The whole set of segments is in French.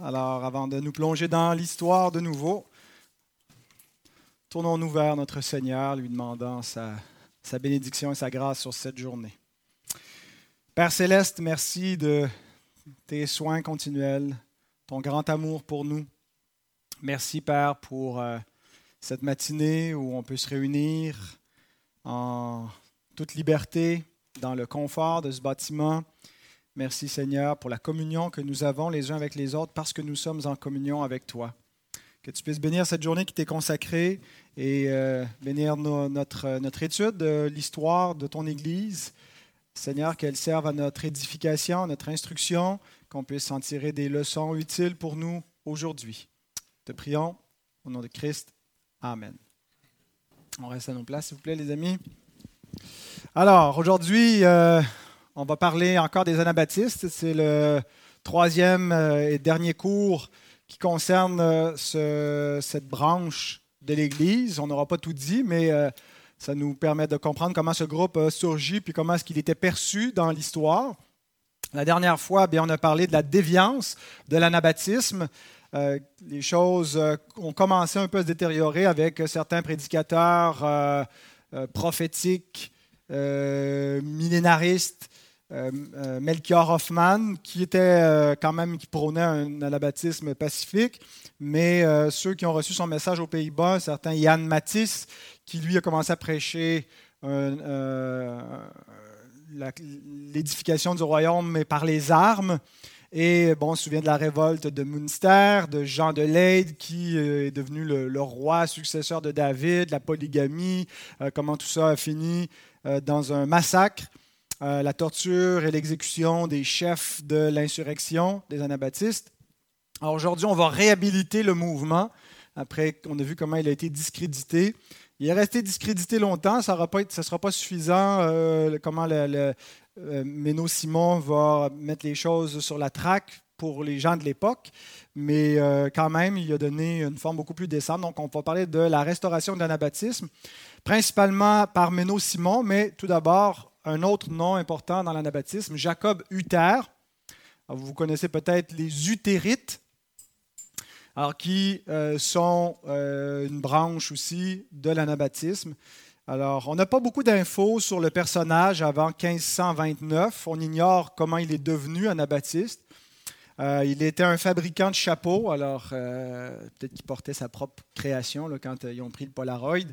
Alors, avant de nous plonger dans l'histoire de nouveau, tournons-nous vers notre Seigneur, lui demandant sa, bénédiction et sa grâce sur cette journée. Père céleste, merci de tes soins continuels, ton grand amour pour nous. Merci, Père, pour euh, cette matinée où on peut se réunir en toute liberté, dans le confort de ce bâtiment Merci Seigneur pour la communion que nous avons les uns avec les autres parce que nous sommes en communion avec toi. Que tu puisses bénir cette journée qui t'est consacrée et euh, bénir notre, notre étude de l'histoire de ton Église. Seigneur, qu'elle serve à notre édification, à notre instruction, qu'on puisse en tirer des leçons utiles pour nous aujourd'hui. Te prions au nom de Christ. Amen. On reste à nos places, s'il vous plaît, les amis. Alors, aujourd'hui, euh, on va parler encore des anabaptistes. C'est le troisième euh, et dernier cours qui concerne euh, cette branche de l'Église. On n'aura pas tout dit, mais euh, ça nous permet de comprendre comment ce groupe a surgi puis comment est-ce qu'il était perçu dans l'histoire. La dernière fois, bien, on a parlé de la déviance de l'anabaptisme. les choses ont commencé un peu à se détériorer avec certains prédicateurs prophétiques, millénaristes, Melchior Hoffman, qui était euh, quand même, qui prônait un anabaptisme pacifique, mais ceux qui ont reçu son message aux Pays-Bas, un certain Jan Matisse, qui lui a commencé à prêcher l'édification du royaume, mais par les armes. Et bon, on se souvient de la révolte de Münster, de Jean de Leyde, qui est devenu le, roi successeur de David, la polygamie, comment tout ça a fini dans un massacre. Euh, la torture et l'exécution des chefs de l'insurrection des anabaptistes. Alors aujourd'hui, on va réhabiliter le mouvement après qu'on a vu comment il a été discrédité. Il est resté discrédité longtemps, ça ne sera pas suffisant euh, comment le, euh, Simon va mettre les choses sur la traque pour les gens de l'époque, mais quand même, il a donné une forme beaucoup plus décente. Donc, on va parler de la restauration de l'anabaptisme, principalement par Méno Simon, mais tout d'abord un autre nom important dans l'anabaptisme, Jacob Uther. vous connaissez peut-être les Utérites, qui euh, sont euh, une branche aussi de l'anabaptisme. Alors, on n'a pas beaucoup d'infos sur le personnage avant 1529. On ignore comment il est devenu anabaptiste. Euh, il était un fabricant de chapeaux, alors peut-être qu'il portait sa propre création quand ils ont pris le Polaroid.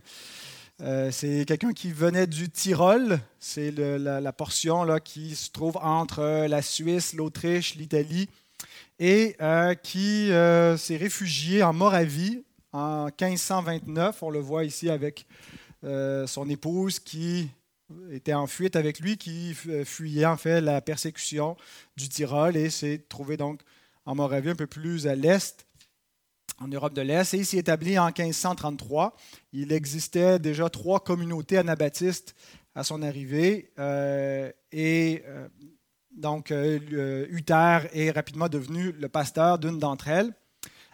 Euh, c'est quelqu'un qui venait du Tyrol. C'est la, portion qui se trouve entre la Suisse, l'Autriche, l'Italie, et euh, qui euh, s'est réfugié en Moravie en 1529. On le voit ici avec son épouse qui était en fuite avec lui, qui fuyait en fait la persécution du Tyrol et s'est trouvé donc en Moravie un peu plus à l'est en Europe de l'Est et il s'est établi en 1533. Il existait déjà trois communautés anabaptistes à son arrivée euh, et euh, donc euh, Uther est rapidement devenu le pasteur d'une d'entre elles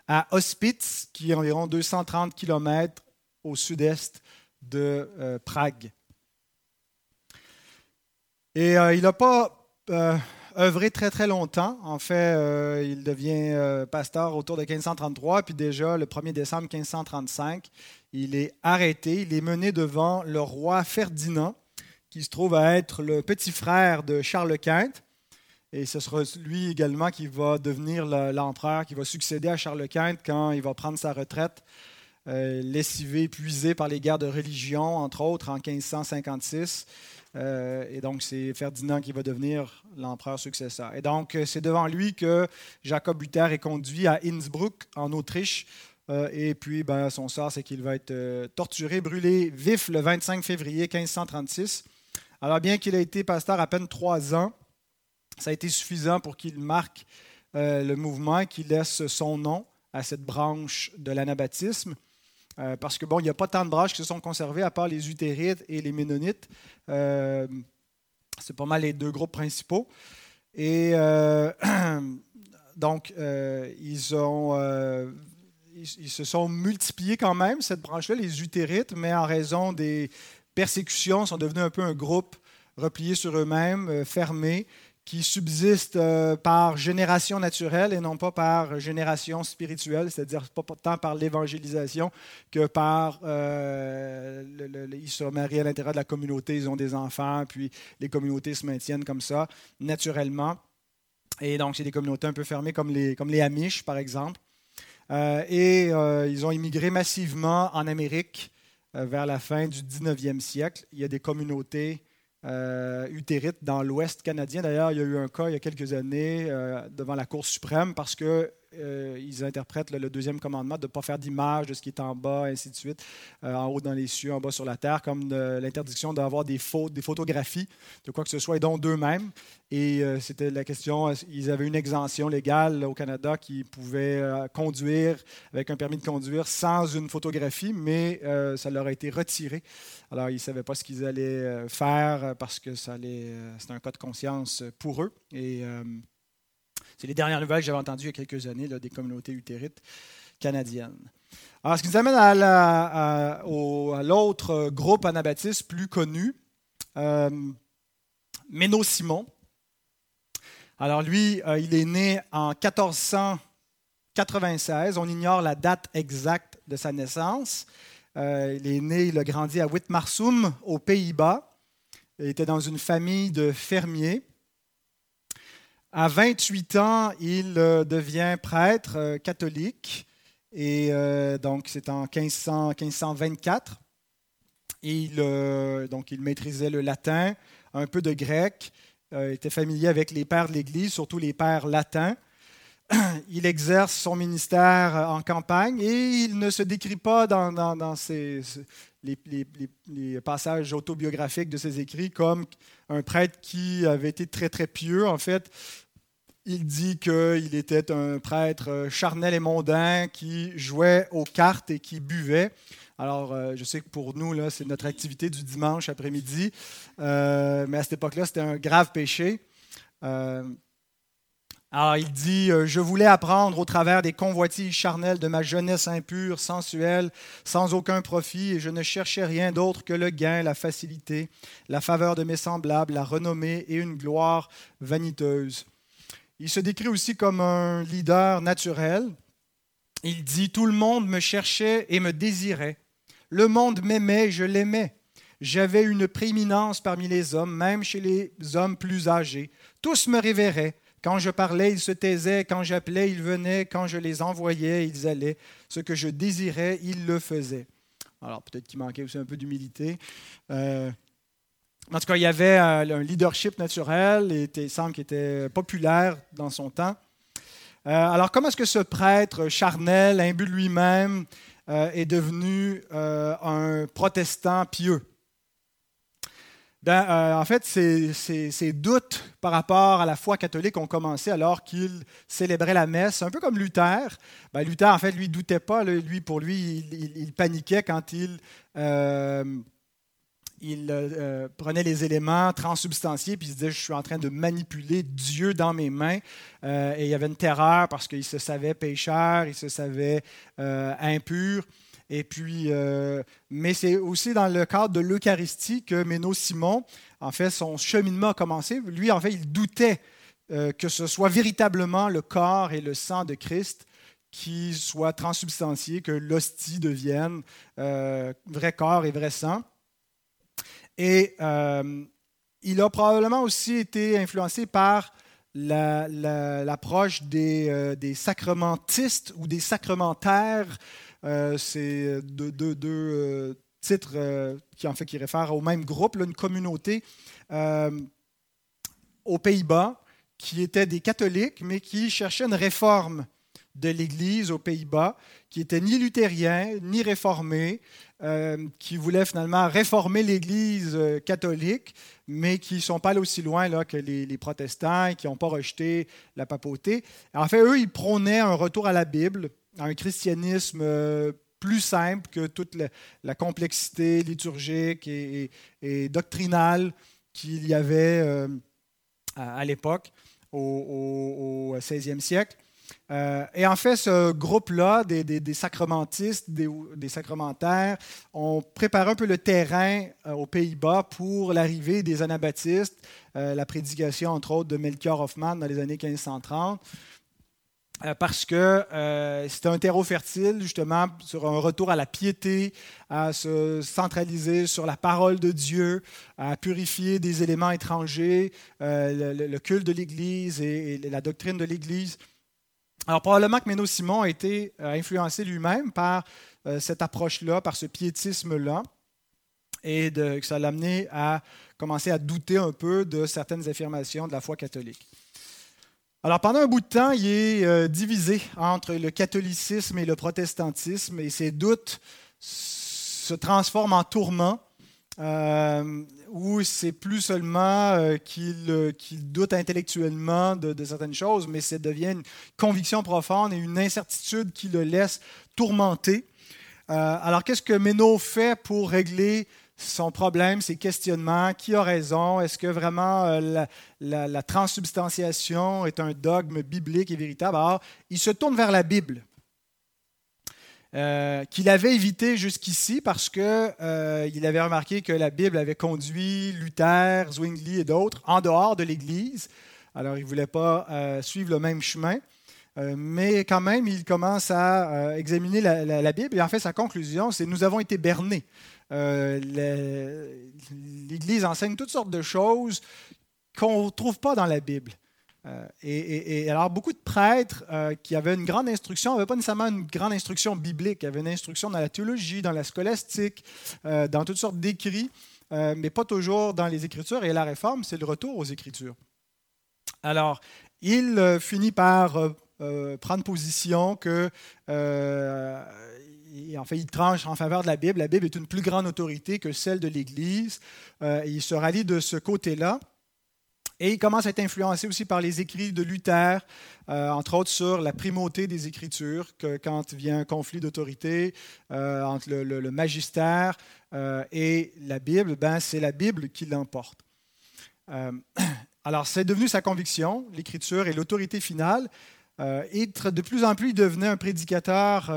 à Hospitz, qui est environ 230 km au sud-est de Prague. Et il n'a pas œuvré très très longtemps. En fait, euh, il devient euh, pasteur autour de 1533, puis déjà le 1er décembre 1535, il est arrêté, il est mené devant le roi Ferdinand, qui se trouve à être le petit frère de Charles Quint. Et ce sera lui également qui va devenir l'empereur, qui va succéder à Charles Quint quand il va prendre sa retraite, euh, lessivé, épuisé par les guerres de religion, entre autres en 1556. Euh, et donc, c'est Ferdinand qui va devenir l'empereur successeur. Et donc, euh, c'est devant lui que Jacob Luther est conduit à Innsbruck, en Autriche. Euh, et puis, ben, son sort, c'est qu'il va être torturé, brûlé vif le 25 février 1536. Alors, bien qu'il ait été pasteur à peine trois ans, ça a été suffisant pour qu'il marque le mouvement, qu'il laisse son nom à cette branche de l'anabaptisme. Euh, parce que bon, il n'y a pas tant de branches qui se sont conservées à part les Utérites et les Ménonites. Euh, c'est pas mal les deux groupes principaux. Et euh, donc, ils, ils, se sont multipliés quand même, cette branche-là, les Utérites, mais en raison des persécutions, sont devenus un peu un groupe replié sur eux-mêmes, fermé, qui subsistent euh, par génération naturelle et non pas par génération spirituelle, c'est-à-dire pas tant par l'évangélisation que par... Euh, ils se marient à l'intérieur de la communauté, ils ont des enfants, puis les communautés se maintiennent comme ça, naturellement. Et donc, c'est des communautés un peu fermées comme les, comme Amish, par exemple. Euh, et ils ont immigré massivement en Amérique vers la fin du 19e siècle. Il y a des communautés euh, dans l'Ouest canadien. D'ailleurs, il y a eu un cas il y a quelques années euh, devant la Cour suprême parce que euh, ils interprètent le, deuxième commandement de ne pas faire d'image de ce qui est en bas, ainsi de suite, euh, en haut dans les cieux, en bas sur la terre, comme l'interdiction d'avoir des, des photographies de quoi que ce soit, et dont d'eux-mêmes. Et euh, c'était la question, ils avaient une exemption légale au Canada qui pouvait conduire avec un permis de conduire sans une photographie, mais ça leur a été retiré. Alors, ils ne savaient pas ce qu'ils allaient faire parce que ça c'était un cas de conscience pour eux. C'est les dernières nouvelles que j'avais entendues il y a quelques années des communautés utérites canadiennes. Alors, ce qui nous amène à, l'autre groupe anabaptiste plus connu, euh, Méno Simon. Alors lui, euh, il est né en 1496. On ignore la date exacte de sa naissance. Euh, il est né, il a grandi à Witmarsum, aux Pays-Bas. Il était dans une famille de fermiers. À 28 ans, il euh, devient prêtre euh, catholique, et euh, donc c'est en 1524. il, donc il maîtrisait le latin, un peu de grec, était familier avec les pères de l'Église, surtout les pères latins. Il exerce son ministère en campagne et il ne se décrit pas dans, les, les, passages autobiographiques de ses écrits comme un prêtre qui avait été très très pieux. En fait, il dit qu'il était un prêtre euh, charnel et mondain qui jouait aux cartes et qui buvait. Alors, euh, je sais que pour nous, là, c'est notre activité du dimanche après-midi, euh, mais à cette époque-là, c'était un grave péché. alors, il dit Je voulais apprendre au travers des convoitises charnelles de ma jeunesse impure, sensuelle, sans aucun profit, et je ne cherchais rien d'autre que le gain, la facilité, la faveur de mes semblables, la renommée et une gloire vaniteuse. Il se décrit aussi comme un leader naturel. Il dit, Tout le monde me cherchait et me désirait. Le monde m'aimait, je l'aimais. J'avais une prééminence parmi les hommes, même chez les hommes plus âgés. Tous me révéraient. Quand je parlais, ils se taisaient. Quand j'appelais, ils venaient. Quand je les envoyais, ils allaient. Ce que je désirais, ils le faisaient. Alors peut-être qu'il manquait aussi un peu d'humilité. Euh, en tout cas, il y avait euh, un leadership naturel et il semble qu'il était populaire dans son temps. Euh, alors, comment est-ce que ce prêtre charnel, imbu de lui-même, euh, est devenu un protestant pieux? Ben, en fait, ses, doutes par rapport à la foi catholique ont commencé alors qu'il célébrait la messe, un peu comme Luther. Ben, Luther, en fait, lui, doutait pas. Lui, pour lui, il, paniquait quand il il euh, euh, prenait les éléments transubstantiés, puis il se disait, je suis en train de manipuler Dieu dans mes mains. Euh, et il y avait une terreur parce qu'il se savait pécheur, il se savait impur. Et puis, mais c'est aussi dans le cadre de l'Eucharistie que Méno Simon, en fait, son cheminement a commencé. Lui, en fait, il doutait que ce soit véritablement le corps et le sang de Christ qui soient transubstantiés, que l'hostie devienne vrai corps et vrai sang. Et euh, il a probablement aussi été influencé par l'approche euh, des, sacramentistes ou des sacrementaires. Euh, c'est deux, titres qui, en fait, qui réfèrent au même groupe, une communauté aux Pays-Bas qui étaient des catholiques, mais qui cherchaient une réforme de l'Église aux Pays-Bas, qui était ni luthérien, ni réformé, euh, qui voulait finalement réformer l'Église euh, catholique, mais qui ne sont pas allés aussi loin que les, protestants et qui n'ont pas rejeté la papauté. En fait, eux, ils prônaient un retour à la Bible, à un christianisme euh, plus simple que toute la, complexité liturgique et, doctrinale qu'il y avait à, l'époque, au, au, 16e siècle. Euh, et en fait, ce groupe-là, des, sacramentistes, des, sacrementaires, ont préparé un peu le terrain euh, aux Pays-Bas pour l'arrivée des anabaptistes, euh, la prédication, entre autres, de Melchior Hoffman dans les années 1530 parce que c'était un terreau fertile, justement, sur un retour à la piété, à se centraliser sur la parole de Dieu, à purifier des éléments étrangers, le, culte de l'Église et, la doctrine de l'Église. Alors probablement que Méno Simon a été euh, influencé lui-même par euh, cette approche-là, par ce piétisme-là, et que ça l'a amené à commencer à douter un peu de certaines affirmations de la foi catholique. Alors pendant un bout de temps, il est euh, divisé entre le catholicisme et le protestantisme, et ses doutes se transforment en tourments euh, où c'est plus seulement euh, euh, qu'il doute intellectuellement de, certaines choses, mais ça devient une conviction profonde et une incertitude qui le laisse tourmenter. alors, qu'est-ce que Méno fait pour régler son problème, ses questionnements, qui a raison, est-ce que vraiment la, la, transsubstantiation est un dogme biblique et véritable? Alors, il se tourne vers la Bible. Euh, qu'il avait évité jusqu'ici parce qu'il euh, avait remarqué que la Bible avait conduit Luther, Zwingli et d'autres en dehors de l'Église. Alors, il ne voulait pas euh, suivre le même chemin. mais quand même, il commence à examiner la, Bible et en fait, sa conclusion, c'est nous avons été bernés. L'Église enseigne toutes sortes de choses qu'on ne trouve pas dans la Bible. Euh, et, alors, beaucoup de prêtres euh, qui avaient une grande instruction n'avaient pas nécessairement une grande instruction biblique, avaient une instruction dans la théologie, dans la scolastique, euh, dans toutes sortes d'écrits, mais pas toujours dans les Écritures. Et la réforme, c'est le retour aux Écritures. Alors, il finit par prendre position que. fait, il tranche en faveur de la Bible. La Bible est une plus grande autorité que celle de l'Église. il se rallie de ce côté-là. Et il commence à être influencé aussi par les écrits de Luther, euh, entre autres sur la primauté des Écritures, que quand vient un conflit d'autorité euh, entre le, magistère euh, et la Bible, ben, c'est la Bible qui l'emporte. alors, c'est devenu sa conviction, l'Écriture est l'autorité finale. et de plus en plus, il devenait un prédicateur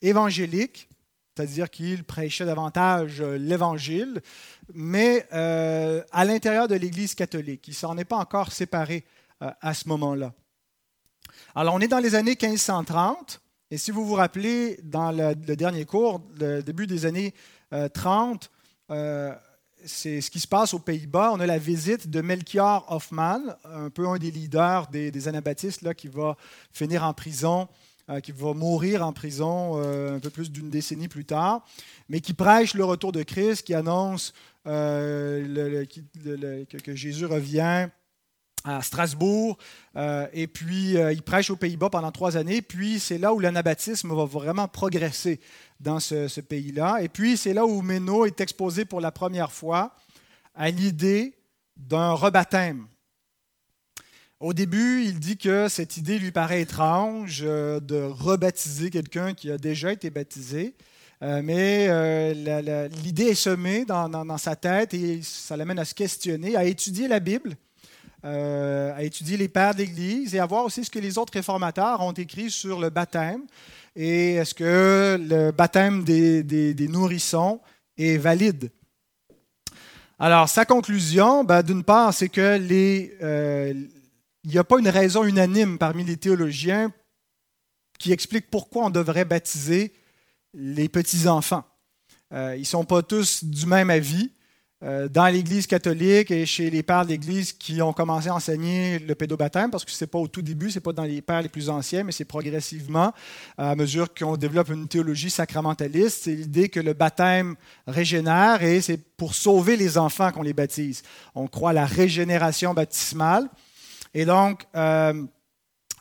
évangélique c'est-à-dire qu'il prêchait davantage euh, l'Évangile, mais euh, à l'intérieur de l'Église catholique. Il ne s'en est pas encore séparé euh, à ce moment-là. Alors, on est dans les années 1530, et si vous vous rappelez, dans le, dernier cours, le début des années 30, c'est ce qui se passe aux Pays-Bas. On a la visite de Melchior Hoffman, un peu un des leaders des, des anabaptistes là, qui va finir en prison qui va mourir en prison euh, un peu plus d'une décennie plus tard, mais qui prêche le retour de Christ, qui annonce euh, que, Jésus revient à Strasbourg, et puis il prêche aux Pays-Bas pendant trois années, puis c'est là où l'anabaptisme va vraiment progresser dans ce, pays-là, et puis c'est là où Méno est exposé pour la première fois à l'idée d'un rebaptême. Au début, il dit que cette idée lui paraît étrange euh, de rebaptiser quelqu'un qui a déjà été baptisé, euh, mais euh, l'idée est semée dans, sa tête et ça l'amène à se questionner, à étudier la Bible, à étudier les pères d'Église et à voir aussi ce que les autres réformateurs ont écrit sur le baptême et est-ce que le baptême des, nourrissons est valide. Alors, sa conclusion, ben, d'une part, c'est que les, il n'y a pas une raison unanime parmi les théologiens qui explique pourquoi on devrait baptiser les petits-enfants. Euh, ils ne sont pas tous du même avis. Euh, dans l'Église catholique et chez les pères de l'Église qui ont commencé à enseigner le pédobaptême, parce que ce n'est pas au tout début, ce n'est pas dans les pères les plus anciens, mais c'est progressivement, à mesure qu'on développe une théologie sacramentaliste, c'est l'idée que le baptême régénère et c'est pour sauver les enfants qu'on les baptise. On croit à la régénération baptismale. Et donc, euh,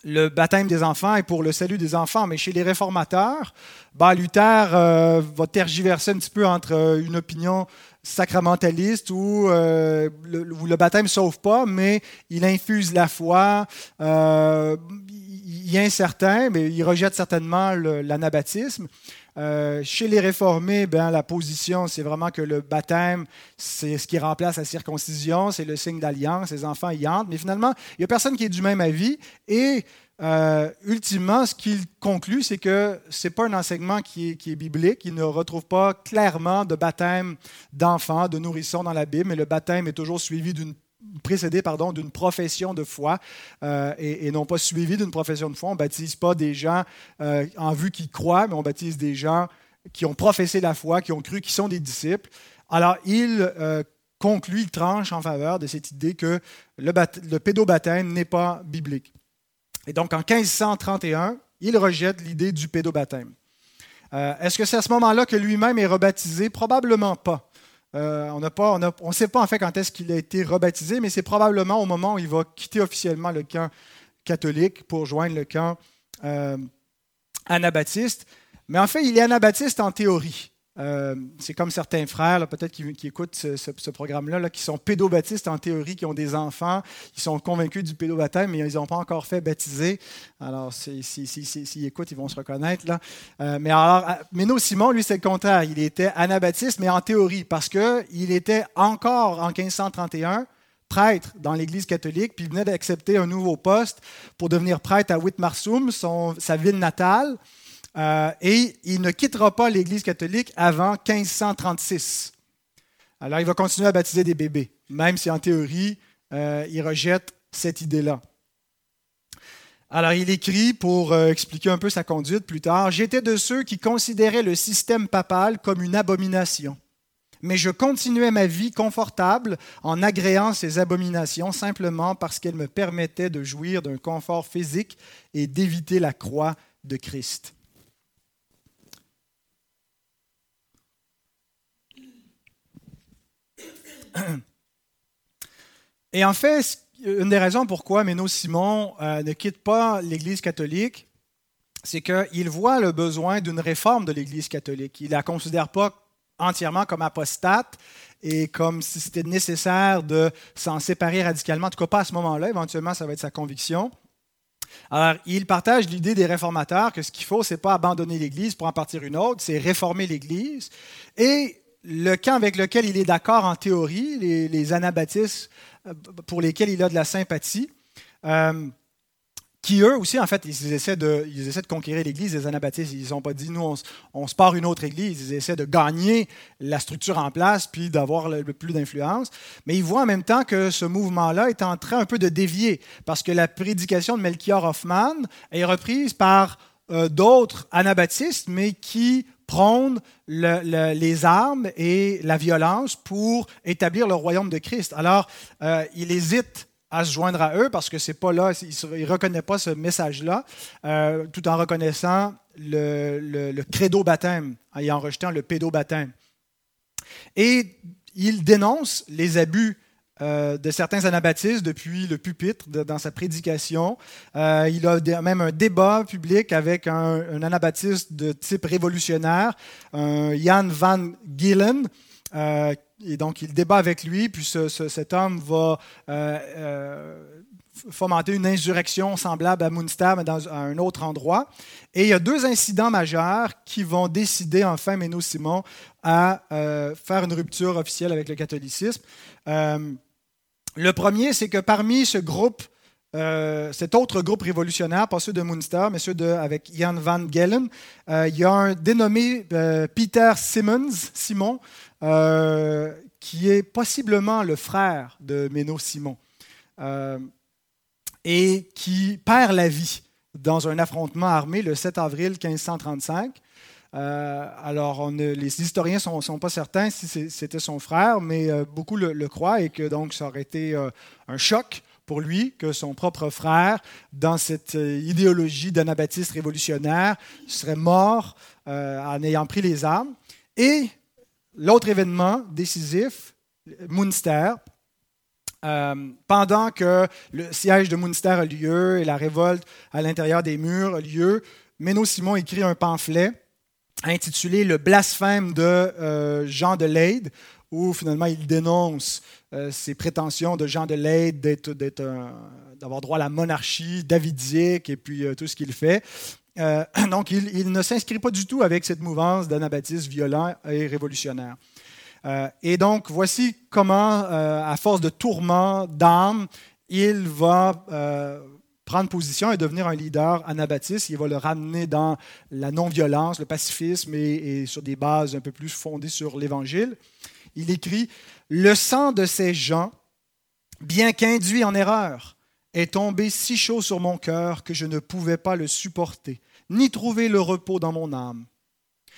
le baptême des enfants est pour le salut des enfants. Mais chez les réformateurs, ben, Luther euh, va tergiverser un petit peu entre euh, une opinion sacramentaliste où, le, baptême ne sauve pas, mais il infuse la foi. il est incertain, mais il rejette certainement l'anabaptisme. Euh, chez les réformés, ben, la position, c'est vraiment que le baptême, c'est ce qui remplace la circoncision, c'est le signe d'alliance, les enfants y entrent. Mais finalement, il n'y a personne qui est du même avis. Et euh, ultimement, ce qu'il conclut, c'est que ce n'est pas un enseignement qui est, biblique. Il ne retrouve pas clairement de baptême d'enfants, de nourrissons dans la Bible, mais le baptême est toujours suivi d'une précédé pardon, d'une profession de foi euh, et, non pas suivi d'une profession de foi. On baptise pas des gens euh, en vue qui croient, mais on baptise des gens qui ont professé la foi, qui ont cru, qui sont des disciples. Alors, il conclut, il tranche en faveur de cette idée que le pédobaptême n'est pas biblique. Et donc, en 1531, il rejette l'idée du pédobaptême. Est-ce que c'est à ce moment-là que lui-même est rebaptisé? Probablement pas. Euh, on ne on sait pas en fait quand est-ce qu'il a été rebaptisé, mais c'est probablement au moment où il va quitter officiellement le camp catholique pour joindre le camp euh, anabaptiste. Mais en fait, il est anabaptiste en théorie. Euh, c'est comme certains frères, peut-être qui, écoutent ce, programme-là, qui sont pédobaptistes en théorie, qui ont des enfants, qui sont convaincus du pédobaptême, mais ils n'ont pas encore fait baptiser. Alors, s'ils écoutent, ils vont se reconnaître. Euh, mais alors, Méno Simon, lui, c'est le contraire. Il était anabaptiste, mais en théorie, parce qu'il était encore en 1531 prêtre dans l'Église catholique, puis il venait d'accepter un nouveau poste pour devenir prêtre à Whitmarsum, sa ville natale. Euh, et il ne quittera pas l'Église catholique avant 1536. Alors, il va continuer à baptiser des bébés, même si en théorie, euh, il rejette cette idée-là. Alors, il écrit pour euh, expliquer un peu sa conduite plus tard J'étais de ceux qui considéraient le système papal comme une abomination. Mais je continuais ma vie confortable en agréant ces abominations simplement parce qu'elles me permettaient de jouir d'un confort physique et d'éviter la croix de Christ. Et en fait, une des raisons pourquoi Méno Simon euh, ne quitte pas l'Église catholique, c'est qu'il voit le besoin d'une réforme de l'Église catholique. Il ne la considère pas entièrement comme apostate et comme si c'était nécessaire de s'en séparer radicalement, en tout cas pas à ce moment-là, éventuellement ça va être sa conviction. Alors, il partage l'idée des réformateurs que ce qu'il faut, ce n'est pas abandonner l'Église pour en partir une autre, c'est réformer l'Église. Et le camp avec lequel il est d'accord en théorie, les, anabaptistes euh, pour lesquels il a de la sympathie, euh, qui eux aussi, en fait, ils essaient de, ils essaient de conquérir l'Église, les anabaptistes. Ils n'ont pas dit, nous, on, se part une autre Église. Ils essaient de gagner la structure en place, puis d'avoir le, plus d'influence. Mais ils voient en même temps que ce mouvement-là est en train un peu de dévier, parce que la prédication de Melchior Hoffman est reprise par euh, d'autres anabaptistes, mais qui prônent les armes et la violence pour établir le royaume de Christ. Alors, euh, il hésite à se joindre à eux parce que c'est pas là, il ne reconnaît pas ce message-là, euh, tout en reconnaissant le, le, credo baptême, et en rejetant le pédo-baptême. Et il dénonce les abus euh, de certains anabaptistes depuis le pupitre dans sa prédication. Euh, il a même un débat public avec un, anabaptiste de type révolutionnaire, Jan van Gillen. Euh, et donc, il débat avec lui, puis cet homme va fomenter une insurrection semblable à Munster, mais dans un autre endroit. Et il y a deux incidents majeurs qui vont décider enfin Méno Simon à faire une rupture officielle avec le catholicisme. Le premier, c'est que parmi ce groupe, euh, cet autre groupe révolutionnaire, pas ceux de Munster, mais ceux avec Jan van Gellen, euh, il y a un dénommé euh, Peter Simmons, Simon, qui est possiblement le frère de Méno Simon, et qui perd la vie dans un affrontement armé le 7 avril 1535. Euh, alors, les historiens ne sont, pas certains si c'était son frère, mais euh, beaucoup le, croient et que donc ça aurait été euh, un choc pour lui que son propre frère, dans cette idéologie d'anabaptiste révolutionnaire, serait mort en ayant pris les armes. Et l'autre événement décisif, Munster, pendant que le siège de Munster a lieu et la révolte à l'intérieur des murs a lieu, Méno Simon écrit un pamphlet intitulé Le blasphème de euh, Jean de Leyde, où finalement il dénonce euh, ces prétentions de Jean de Leyde d'avoir droit à la monarchie davidique et puis euh, tout ce qu'il fait. donc il, ne s'inscrit pas du tout avec cette mouvance d'anabaptistes violents et révolutionnaires. et donc voici comment, à force de tourments, d'âme, il va prendre position et devenir un leader anabaptiste. Il va le ramener dans la non-violence, le pacifisme et, sur des bases un peu plus fondées sur l'Évangile. Il écrit Le sang de ces gens, bien qu'induit en erreur, est tombé si chaud sur mon cœur que je ne pouvais pas le supporter, ni trouver le repos dans mon âme.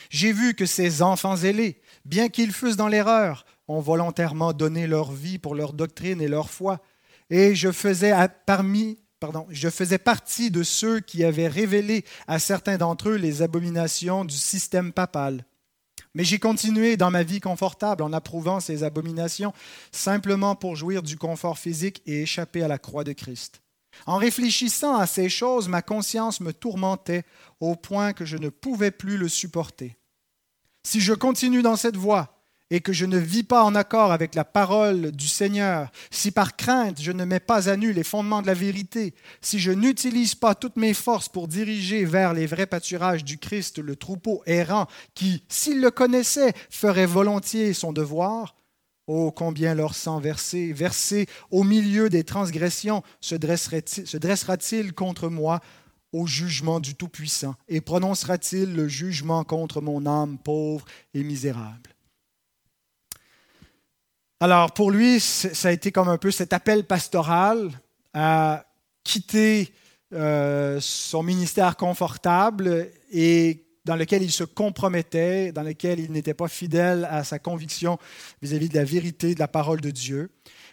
J'ai vu que ces enfants ailés, bien qu'ils fussent dans l'erreur, ont volontairement donné leur vie pour leur doctrine et leur foi. Et je faisais parmi Pardon, je faisais partie de ceux qui avaient révélé à certains d'entre eux les abominations du système papal. Mais j'ai continué dans ma vie confortable en approuvant ces abominations simplement pour jouir du confort physique et échapper à la croix de Christ. En réfléchissant à ces choses, ma conscience me tourmentait au point que je ne pouvais plus le supporter. Si je continue dans cette voie, et que je ne vis pas en accord avec la parole du Seigneur, si par crainte je ne mets pas à nu les fondements de la vérité, si je n'utilise pas toutes mes forces pour diriger vers les vrais pâturages du Christ le troupeau errant qui, s'il le connaissait, ferait volontiers son devoir, oh combien leur sang versé, versé au milieu des transgressions, se dressera-t-il contre moi au jugement du Tout-Puissant? Et prononcera-t-il le jugement contre mon âme pauvre et misérable? Alors pour lui, ça a été comme un peu cet appel pastoral à quitter euh, son ministère confortable et dans lequel il se compromettait, dans lequel il n'était pas fidèle à sa conviction vis-à-vis de la vérité de la parole de Dieu.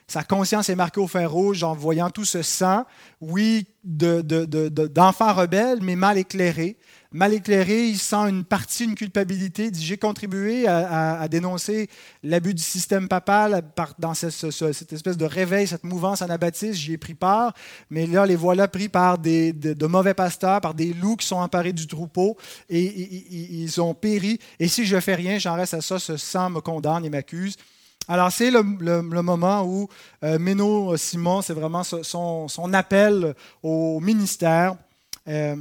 Sa conscience est marquée au fer rouge en voyant tout ce sang, oui, d'enfants rebelles, mais mal éclairés, mal éclairé, il sent une partie, une culpabilité. Il dit J'ai contribué à, dénoncer l'abus du système papal dans cette espèce de réveil, cette mouvance anabaptiste. J'y ai pris part. Mais là, les voilà pris par de, mauvais pasteurs, par des loups qui sont emparés du troupeau et, ils ont péri. Et si je fais rien, j'en reste à ça. Ce sang me condamne et m'accuse. Alors, c'est le, moment où euh, Méno Simon, c'est vraiment son, son, appel au ministère. Euh,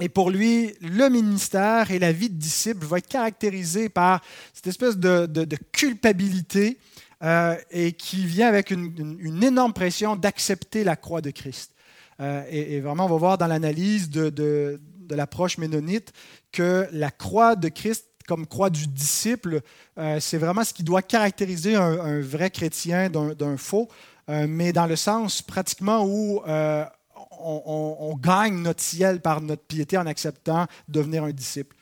et pour lui, le ministère et la vie de disciple vont être caractérisés par cette espèce de, culpabilité euh, et qui vient avec une, énorme pression d'accepter la croix de Christ. Euh, et, vraiment, on va voir dans l'analyse de, l'approche ménonite que la croix de Christ comme croix du disciple, euh, c'est vraiment ce qui doit caractériser un, vrai chrétien d'un faux, mais dans le sens pratiquement où on, gagne notre ciel par notre piété en acceptant de devenir un disciple.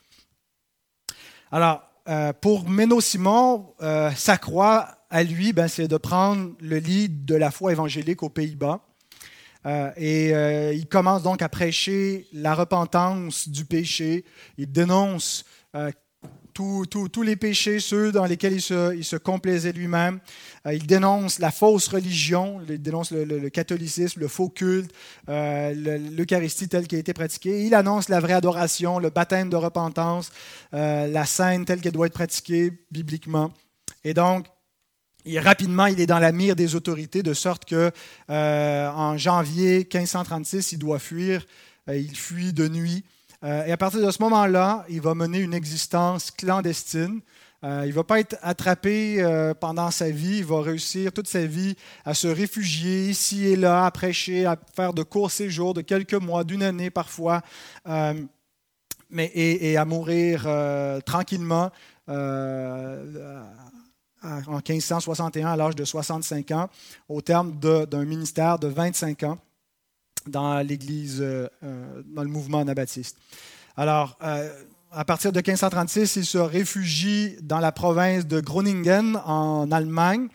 Alors, euh, pour Méno Simon, euh, sa croix à lui, ben, c'est de prendre le lead de la foi évangélique aux Pays-Bas. Euh, et il commence donc à prêcher la repentance du péché. Il dénonce tous les péchés, ceux dans lesquels il se, complaisait lui-même. Euh, il dénonce la fausse religion, il dénonce le, catholicisme, le faux culte, euh, l'Eucharistie telle qu'elle a été pratiquée. Il annonce la vraie adoration, le baptême de repentance, euh, la scène telle qu'elle doit être pratiquée bibliquement. Et donc, rapidement, il est dans la mire des autorités, de sorte que en janvier 1536, il doit fuir. il fuit de nuit. Euh, et à partir de ce moment-là, il va mener une existence clandestine. Euh, il ne va pas être attrapé euh, pendant sa vie. Il va réussir toute sa vie à se réfugier ici et là, à prêcher, à faire de courts séjours de quelques mois, d'une année parfois, mais, et, à mourir tranquillement en 1561 à l'âge de 65 ans, au terme d'un ministère de 25 ans dans l'Église, euh, euh, dans le mouvement anabaptiste. Alors, euh, à partir de 1536, il se réfugie dans la province de Groningen, en Allemagne.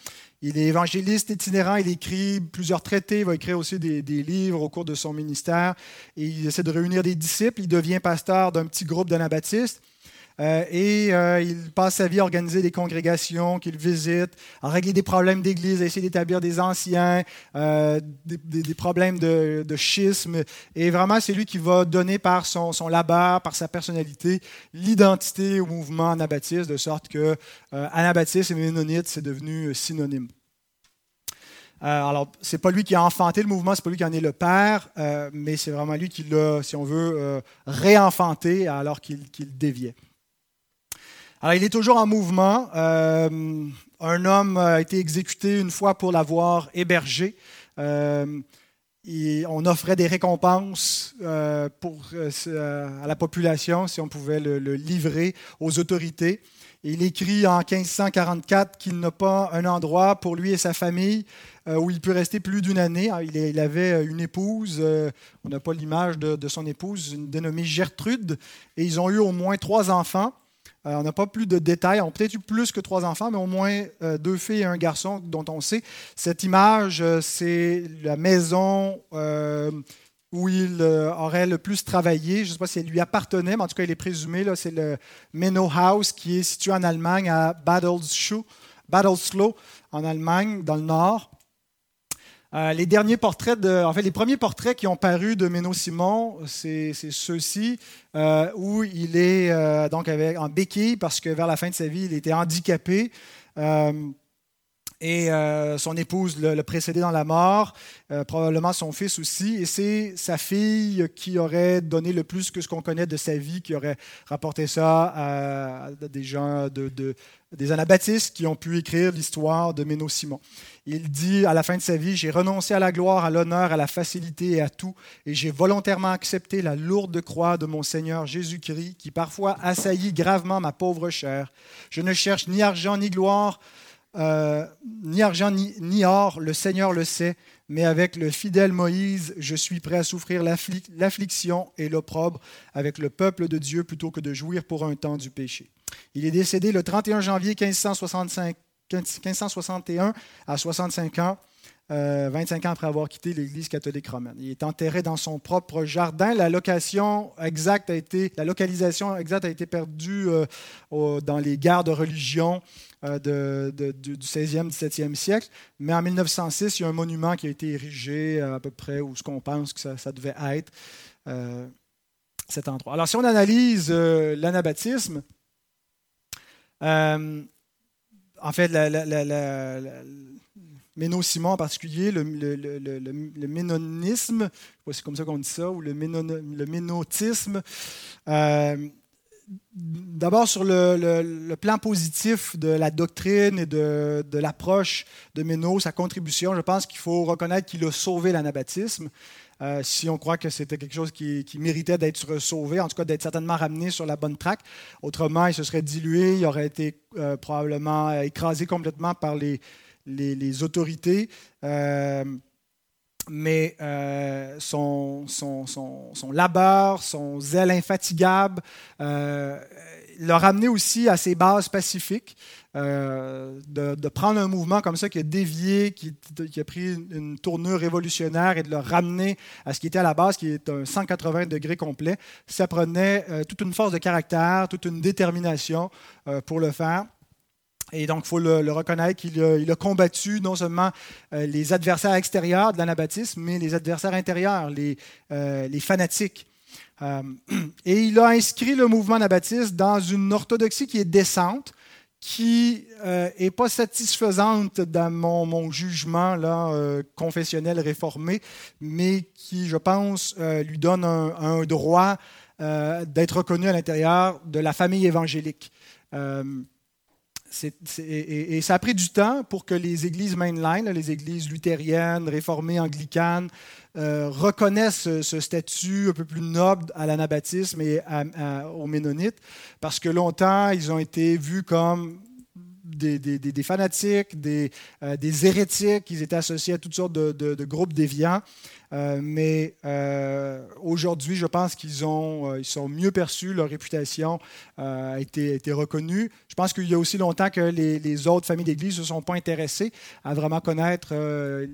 Il est évangéliste itinérant, il écrit plusieurs traités, il va écrire aussi des, des, livres au cours de son ministère. Et il essaie de réunir des disciples. Il devient pasteur d'un petit groupe d'anabaptistes. Euh, et euh, il passe sa vie à organiser des congrégations qu'il visite, à régler des problèmes d'église, à essayer d'établir des anciens, euh, des, problèmes de, schisme. Et vraiment, c'est lui qui va donner par son, son labeur, par sa personnalité, l'identité au mouvement anabaptiste, de sorte que anabaptiste et ménonite, c'est devenu synonyme. alors, c'est pas lui qui a enfanté le mouvement, c'est pas lui qui en est le père, mais c'est vraiment lui qui l'a, si on veut, réenfanté alors qu'il déviait. Alors, il est toujours en mouvement. Euh, un homme a été exécuté une fois pour l'avoir hébergé. Euh, on offrait des récompenses pour, à la population si on pouvait le, livrer aux autorités. il écrit en 1544 qu'il n'a pas un endroit pour lui et sa famille euh, où il peut rester plus d'une année. Il, avait une épouse, euh, on n'a pas l'image de, son épouse, dénommée Gertrude, et ils ont eu au moins trois enfants. Euh, on n'a pas plus de détails, on a peut-être eu plus que trois enfants, mais au moins deux filles et un garçon dont on sait. Cette image, c'est la maison où il aurait le plus travaillé. Je ne sais pas si elle lui appartenait, mais en tout cas, il est présumé. C'est le Menno House qui est situé en Allemagne, à Badelsloh, en Allemagne, dans le nord. Euh, les derniers portraits, de, en fait, les premiers portraits qui ont paru de Méno Simon, c'est ceux-ci, euh, où il est euh, donc avec, en béquille parce que vers la fin de sa vie, il était handicapé. Et son épouse le, précédé dans la mort, probablement son fils aussi. Et c'est sa fille qui aurait donné le plus que ce qu'on connaît de sa vie, qui aurait rapporté ça à, des gens, de, des anabaptistes qui ont pu écrire l'histoire de Méno Simon. Il dit à la fin de sa vie, j'ai renoncé à la gloire, à l'honneur, à la facilité et à tout, et j'ai volontairement accepté la lourde croix de mon Seigneur Jésus-Christ, qui parfois assaillit gravement ma pauvre chair. Je ne cherche ni argent ni gloire, euh, ni argent ni, or, le Seigneur le sait, mais avec le fidèle Moïse, je suis prêt à souffrir l'affliction et l'opprobre avec le peuple de Dieu plutôt que de jouir pour un temps du péché. Il est décédé le 31 janvier 1565 1561 à 65 ans, 25 euh, ans après avoir quitté l'Église catholique romaine. Il est enterré dans son propre jardin. La location exacte a été, la localisation exacte a été perdue euh, dans les guerres de religion euh, du 16e, 17e siècle. Mais en 1906, il y a un monument qui a été érigé à peu près où ce qu'on pense que ça, devait être cet endroit. Alors, si on analyse l'anabaptisme, en fait, le Méno-Simon en particulier, le, ménonisme, c'est comme ça qu'on dit ça, ou le, ménotisme. Euh, d'abord, sur le, plan positif de la doctrine et de, de l'approche de Méno, sa contribution, je pense qu'il faut reconnaître qu'il a sauvé l'anabaptisme. Euh, si on croit que c'était quelque chose qui, méritait d'être sauvé, en tout cas d'être certainement ramené sur la bonne traque. Autrement, il se serait dilué, il aurait été euh, probablement écrasé complètement par les, les, autorités. Euh, mais son, son, labeur, son zèle infatigable, l'a ramené aussi à ses bases pacifiques. Euh, de, prendre un mouvement comme ça qui a dévié, qui, a pris une tournure révolutionnaire et de le ramener à ce qui était à la base, qui est un 180 degrés complet, ça prenait euh, toute une force de caractère, toute une détermination euh, pour le faire. Et donc, il faut le, reconnaître il a, combattu non seulement les adversaires extérieurs de l'anabaptisme, mais les adversaires intérieurs, les, les fanatiques. et il a inscrit le mouvement anabaptiste dans une orthodoxie qui est décente, qui n'est euh, pas satisfaisante dans mon, jugement là, euh, confessionnel réformé, mais qui, je pense, euh, lui donne un, droit d'être reconnu à l'intérieur de la famille évangélique. Et, ça a pris du temps pour que les églises mainline, les églises luthériennes, réformées, anglicanes, reconnaissent ce, statut un peu plus noble à l'anabaptisme et aux ménonites, parce que longtemps, ils ont été vus comme des, fanatiques, euh, des, hérétiques, ils étaient associés à toutes sortes de, groupes déviants. Euh, mais euh, aujourd'hui, je pense qu'ils ont, ils sont mieux perçus, leur réputation a été, été, reconnue. Je pense qu'il y a aussi longtemps que les, autres familles d'Église ne se sont pas intéressées à vraiment connaître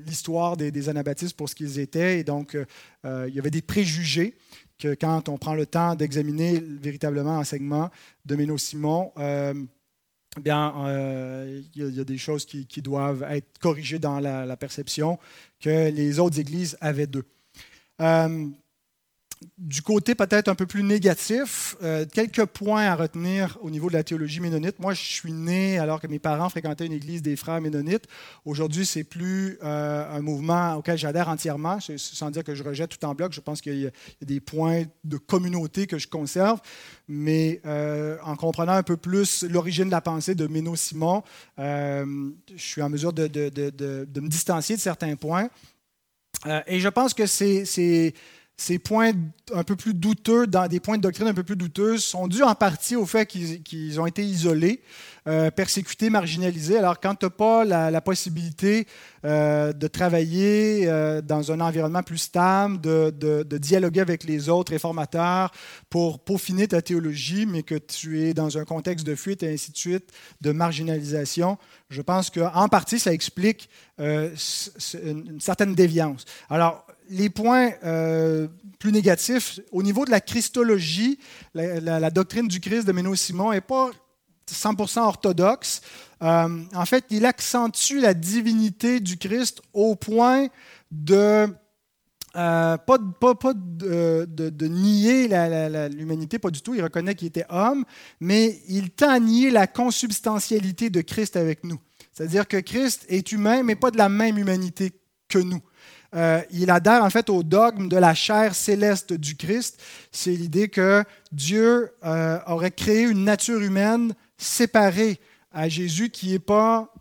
l'histoire des, anabaptistes pour ce qu'ils étaient. Et donc, il y avait des préjugés que quand on prend le temps d'examiner véritablement l'enseignement de Méno Simon, bien, euh, il y, a des choses qui, doivent être corrigées dans la, perception que les autres églises avaient d'eux. Du côté peut-être un peu plus négatif, euh, quelques points à retenir au niveau de la théologie ménonite. Moi, je suis né alors que mes parents fréquentaient une église des frères ménonites. Aujourd'hui, c'est plus euh, un mouvement auquel j'adhère entièrement, sans dire que je rejette tout en bloc. Je pense qu'il y, a des points de communauté que je conserve, mais euh, en comprenant un peu plus l'origine de la pensée de Méno Simon, je suis en mesure de, de me distancier de certains points. et je pense que c'est ces points un peu plus douteux, dans des points de doctrine un peu plus douteux, sont dus en partie au fait qu'ils ont été isolés, euh, persécutés, marginalisés. Alors, quand tu n'as pas la, possibilité euh, de travailler euh, dans un environnement plus stable, de, dialoguer avec les autres réformateurs pour peaufiner ta théologie, mais que tu es dans un contexte de fuite et ainsi de suite, de marginalisation, je pense qu'en partie, ça explique une certaine déviance. Alors, les points euh, plus négatifs, au niveau de la Christologie, la, doctrine du Christ de Méno Simon n'est pas 100% orthodoxe. Euh, en fait, il accentue la divinité du Christ au point de euh, pas, de, nier l'humanité, pas du tout. Il reconnaît qu'il était homme, mais il tend à nier la consubstantialité de Christ avec nous. C'est-à-dire que Christ est humain, mais pas de la même humanité que nous. Euh, il adhère en fait au dogme de la chair céleste du Christ. C'est l'idée que Dieu euh, aurait créé une nature humaine séparée à Jésus qui n'est pas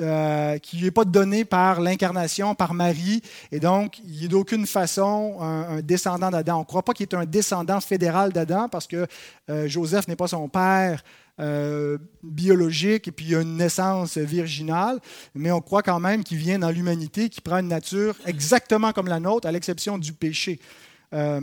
euh, qui lui est pas donnée par l'incarnation, par Marie, et donc il n'est d'aucune façon un, descendant d'Adam. On ne croit pas qu'il est un descendant fédéral d'Adam parce que Joseph n'est pas son père, euh, biologique et puis il y a une naissance virginale, mais on croit quand même qu'il vient dans l'humanité, qui prend une nature exactement comme la nôtre, à l'exception du péché. Euh,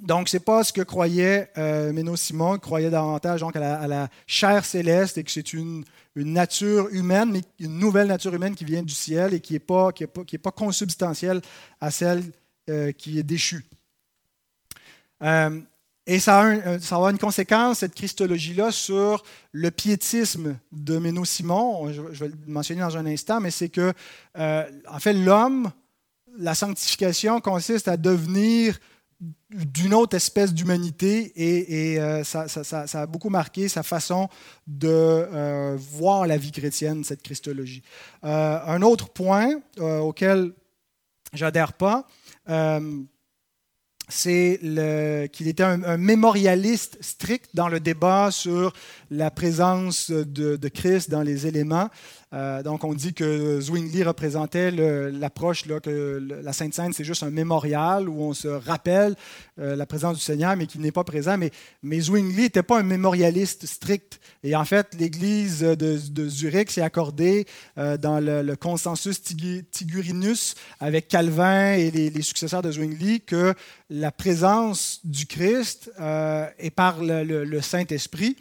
donc, ce n'est pas ce que croyait euh, Méno Simon, il croyait davantage donc, à, la, chair céleste et que c'est une, nature humaine, mais une nouvelle nature humaine qui vient du ciel et qui n'est pas, pas, pas consubstantielle à celle euh, qui est déchue. Et ça a, ça une conséquence, cette christologie-là, sur le piétisme de Méno Simon. Je, vais le mentionner dans un instant, mais c'est que, euh, en fait, l'homme, la sanctification consiste à devenir d'une autre espèce d'humanité et, euh, ça, a beaucoup marqué sa façon de euh, voir la vie chrétienne, cette christologie. un autre point auquel j'adhère pas, c'est qu'il était un, mémorialiste strict dans le débat sur la présence de, Christ dans les éléments. Euh, donc, on dit que Zwingli représentait l'approche que la Sainte Seine, c'est juste un mémorial où on se rappelle euh, la présence du Seigneur, mais qu'il n'est pas présent. Mais, mais Zwingli n'était pas un mémorialiste strict. Et en fait, l'Église de, Zurich s'est accordée euh, dans le, consensus Tigurinus avec Calvin et les, successeurs de Zwingli que la présence du Christ est par le Saint-Esprit.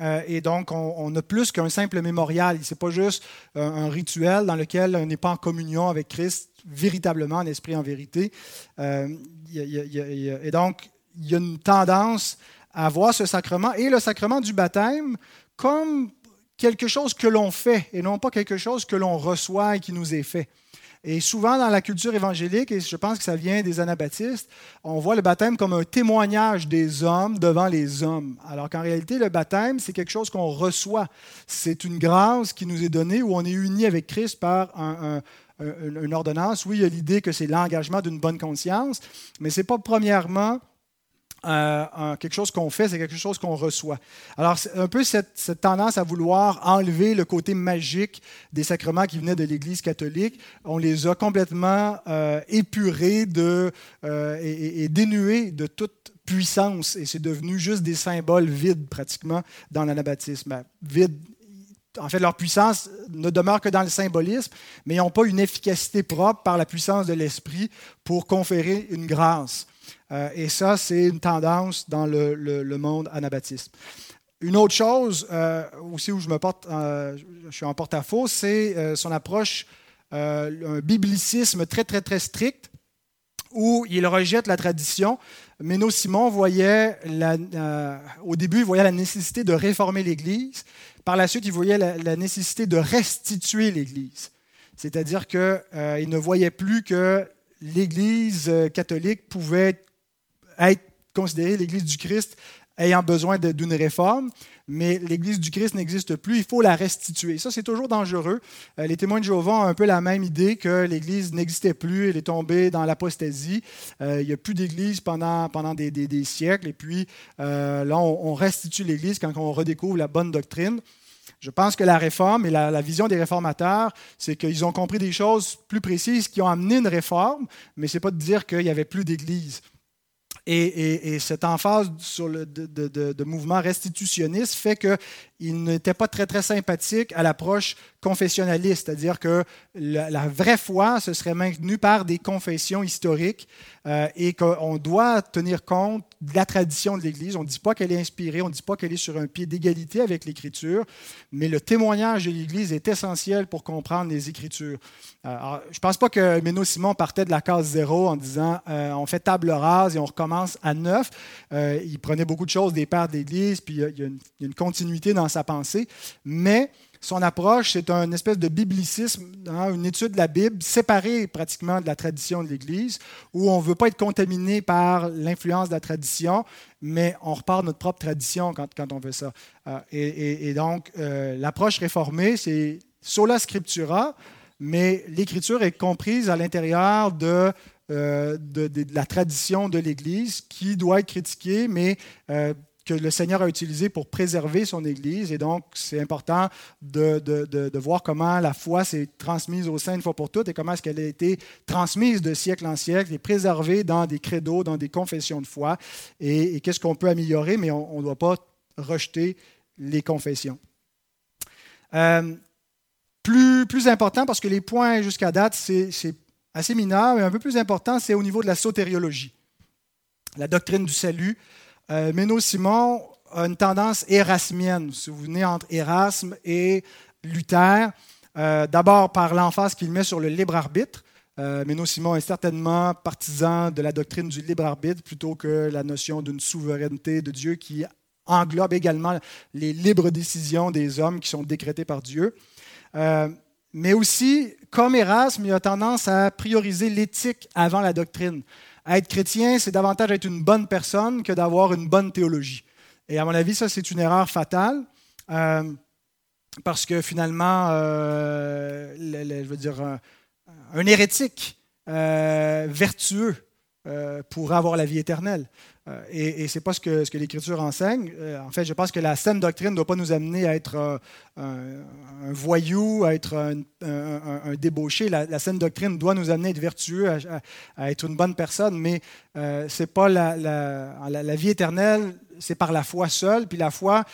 Euh, et donc, on, a plus qu'un simple mémorial. Ce n'est pas juste un, rituel dans lequel on n'est pas en communion avec Christ véritablement, en esprit, en vérité. et donc, il y a une tendance à voir ce sacrement et le sacrement du baptême comme quelque chose que l'on fait et non pas quelque chose que l'on reçoit et qui nous est fait. Et souvent dans la culture évangélique, et je pense que ça vient des anabaptistes, on voit le baptême comme un témoignage des hommes devant les hommes. Alors qu'en réalité, le baptême, c'est quelque chose qu'on reçoit. C'est une grâce qui nous est donnée où on est uni avec Christ par une ordonnance. Oui, il y a l'idée que c'est l'engagement d'une bonne conscience, mais ce n'est pas premièrement euh, quelque chose qu'on fait, c'est quelque chose qu'on reçoit. Alors, c'est un peu cette, tendance à vouloir enlever le côté magique des sacrements qui venaient de l'Église catholique. On les a complètement euh, épurés de, euh, et, dénués de toute puissance. Et c'est devenu juste des symboles vides, pratiquement, dans l'anabaptisme. Vides en fait, leur puissance ne demeure que dans le symbolisme, mais ils n'ont pas une efficacité propre par la puissance de l'esprit pour conférer une grâce. Euh, et ça, c'est une tendance dans le, monde anabaptiste. Une autre chose euh, aussi où je, me porte, euh, je suis en porte-à-faux, c'est son approche, un biblicisme très, très, très strict, où il rejette la tradition. Méno Simon voyait, au début, il voyait la nécessité de réformer l'Église. Par la suite, il voyait la, nécessité de restituer l'Église. C'est-à-dire qu'il ne voyait plus que l'Église catholique pouvait considérée l'Église du Christ ayant besoin d'une réforme, mais l'Église du Christ n'existe plus, il faut la restituer. Ça, c'est toujours dangereux. Euh, les témoins de Jéhovah ont un peu la même idée que l'Église n'existait plus, elle est tombée dans l'apostasie. Euh, il n'y a plus d'Église pendant, pendant des, siècles, et puis euh, là, on, restitue l'Église quand on redécouvre la bonne doctrine. Je pense que la réforme et la, vision des réformateurs, c'est qu'ils ont compris des choses plus précises qui ont amené une réforme, mais ce n'est pas de dire qu'il n'y avait plus d'Église. Et, cette emphase sur le, de, de, mouvement restitutionniste fait qu'il n'était pas très, très sympathique à l'approche confessionnaliste, c'est-à-dire que la, vraie foi se serait maintenue par des confessions historiques euh, et qu'on doit tenir compte de la tradition de l'Église. On ne dit pas qu'elle est inspirée, on ne dit pas qu'elle est sur un pied d'égalité avec l'Écriture, mais le témoignage de l'Église est essentiel pour comprendre les Écritures. Euh, je ne pense pas que Méno Simon partait de la case zéro en disant euh, on fait table rase et on recommence à neuf. il prenait beaucoup de choses des pères d'Église, puis il y a une continuité dans sa pensée, mais son approche, c'est un espèce de biblicisme, une étude de la Bible séparée pratiquement de la tradition de l'Église, où on ne veut pas être contaminé par l'influence de la tradition, mais on repart notre propre tradition quand, on veut ça. Euh, et, donc, euh, l'approche réformée, c'est sola scriptura, mais l'écriture est comprise à l'intérieur de, euh, de, la tradition de l'Église qui doit être critiquée, mais que le Seigneur a utilisé pour préserver son Église. Et donc, c'est important de, de, voir comment la foi s'est transmise au sein une fois pour toutes et comment est-ce qu'elle a été transmise de siècle en siècle et préservée dans des credos, dans des confessions de foi. Et, qu'est-ce qu'on peut améliorer, mais on ne doit pas rejeter les confessions. Euh, plus, plus important, parce que les points jusqu'à date, c'est assez mineur, mais un peu plus important, c'est au niveau de la sotériologie, la doctrine du salut, euh, Méno Simon a une tendance érasmienne. Si vous venez entre Erasme et Luther, euh, d'abord par l'emphase qu'il met sur le libre arbitre. Euh, Méno Simon est certainement partisan de la doctrine du libre arbitre plutôt que la notion d'une souveraineté de Dieu qui englobe également les libres décisions des hommes qui sont décrétées par Dieu. mais aussi, comme Erasme, il a tendance à prioriser l'éthique avant la doctrine être chrétien, c'est davantage être une bonne personne que d'avoir une bonne théologie. Et à mon avis, ça, c'est une erreur fatale. Euh, parce que finalement, euh, je veux dire, un, hérétique euh, vertueux pourra avoir la vie éternelle. Euh, et, ce n'est pas ce que, l'Écriture enseigne. Euh, en fait, je pense que la saine doctrine ne doit pas nous amener à être euh, un, voyou, à être un, débauché. La, saine doctrine doit nous amener à être vertueux, à, être une bonne personne, mais c'est pas la, la, vie éternelle, c'est par la foi seule. Puis la foi,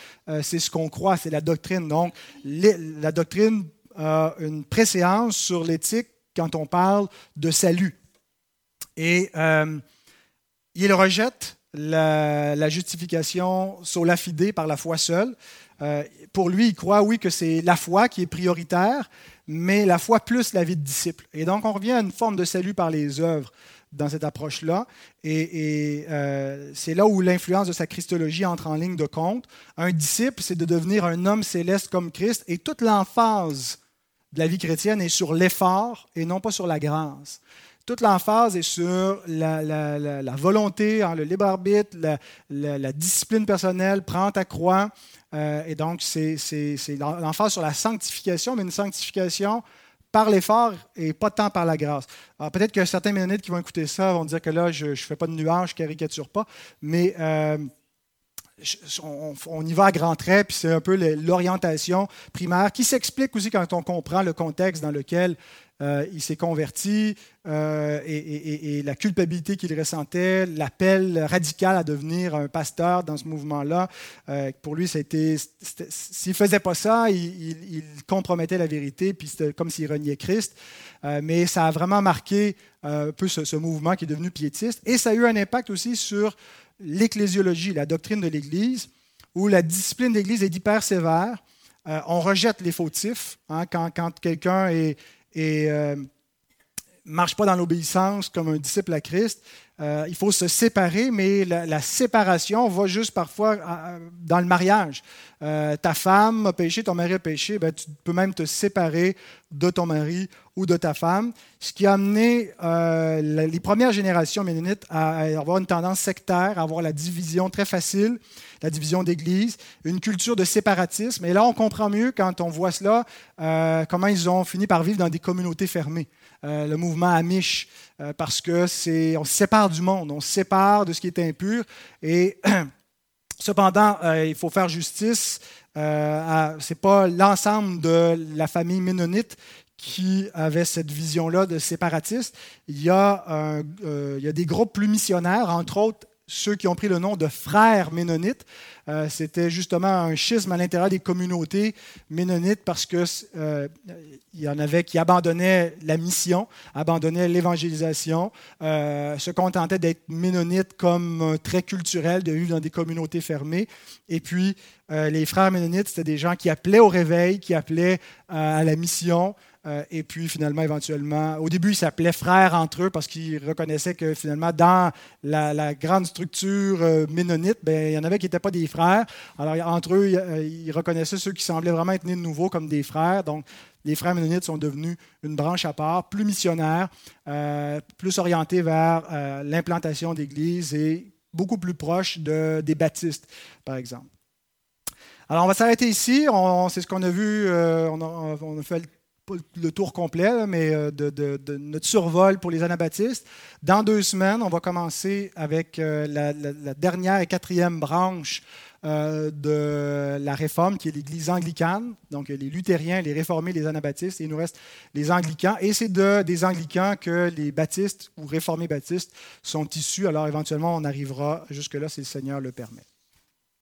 c'est ce qu'on croit, c'est la doctrine. Donc, la doctrine a une préséance sur l'éthique quand on parle de salut. Et il rejette la, justification la fide par la foi seule. Euh, pour lui, il croit, oui, que c'est la foi qui est prioritaire, mais la foi plus la vie de disciple. Et donc, on revient à une forme de salut par les œuvres dans cette approche-là. Et, euh, c'est là où l'influence de sa christologie entre en ligne de compte. Un disciple, c'est de devenir un homme céleste comme Christ, et toute l'emphase de la vie chrétienne est sur l'effort et non pas sur la grâce. Toute l'emphase est sur la, volonté, hein, le libre arbitre, la, discipline personnelle, prends ta croix. Euh, et donc, c'est l'emphase sur la sanctification, mais une sanctification par l'effort et pas tant par la grâce. Alors peut-être que certains ménonites qui vont écouter ça vont dire que là, je ne fais pas de nuage, je caricature pas, mais euh, on, y va à grands traits, puis c'est un peu l'orientation primaire qui s'explique aussi quand on comprend le contexte dans lequel euh, il s'est converti euh, et, la culpabilité qu'il ressentait, l'appel radical à devenir un pasteur dans ce mouvement-là. Euh, pour lui, c'était, s'il ne faisait pas ça, il, compromettait la vérité, puis c'était comme s'il reniait Christ. mais ça a vraiment marqué un peu ce, mouvement qui est devenu piétiste. Et ça a eu un impact aussi sur l'ecclésiologie, la doctrine de l'Église, où la discipline de l'Église est hyper sévère. on rejette les fautifs. Hein, quand quelqu'un est et ne euh, marche pas dans l'obéissance comme un disciple à Christ. Euh, il faut se séparer, mais la, séparation va juste parfois euh, dans le mariage. ta femme a péché, ton mari a péché, ben, tu peux même te séparer de ton mari ou de ta femme, ce qui a amené les premières générations ménonites à avoir une tendance sectaire, à avoir la division très facile, la division d'Église, une culture de séparatisme. Et là, on comprend mieux quand on voit cela, euh, comment ils ont fini par vivre dans des communautés fermées. Euh, le mouvement Amish, euh, parce que c'est, on se sépare du monde, on se sépare de ce qui est impur et Cependant, il faut faire justice. Ce n'est pas l'ensemble de la famille ménonite qui avait cette vision-là de séparatiste. Il y, a il y a des groupes plus missionnaires, entre autres ceux qui ont pris le nom de frères ménonites. Euh, c'était justement un schisme à l'intérieur des communautés ménonites parce qu'il euh, y en avait qui abandonnaient la mission, abandonnaient l'évangélisation, euh, se contentaient d'être ménonites comme un trait culturel de vivre dans des communautés fermées. Et puis, les frères ménonites, c'était des gens qui appelaient au réveil, qui appelaient à la mission, euh, et puis finalement, éventuellement, au début, ils s'appelaient frères entre eux parce qu'ils reconnaissaient que finalement, dans la, grande structure euh, ménonite, ben, il y en avait qui n'étaient pas des frères. Alors entre eux, euh, ils reconnaissaient ceux qui semblaient vraiment être nés de nouveau comme des frères. Donc, les frères ménonites sont devenus une branche à part, plus missionnaire, plus orientée vers l'implantation d'églises et beaucoup plus proche de, des baptistes, par exemple. Alors, on va s'arrêter ici. C'est ce qu'on a vu. on, a, on, a, le le tour complet, mais euh, de, notre survol pour les anabaptistes. Dans deux semaines, on va commencer avec euh, la, dernière et quatrième branche euh, de la réforme, qui est l'Église anglicane, donc les luthériens, les réformés, les anabaptistes, et il nous reste les anglicans. Et c'est de, des anglicans que les baptistes ou réformés baptistes sont issus. Alors éventuellement, on arrivera jusque-là si le Seigneur le permet.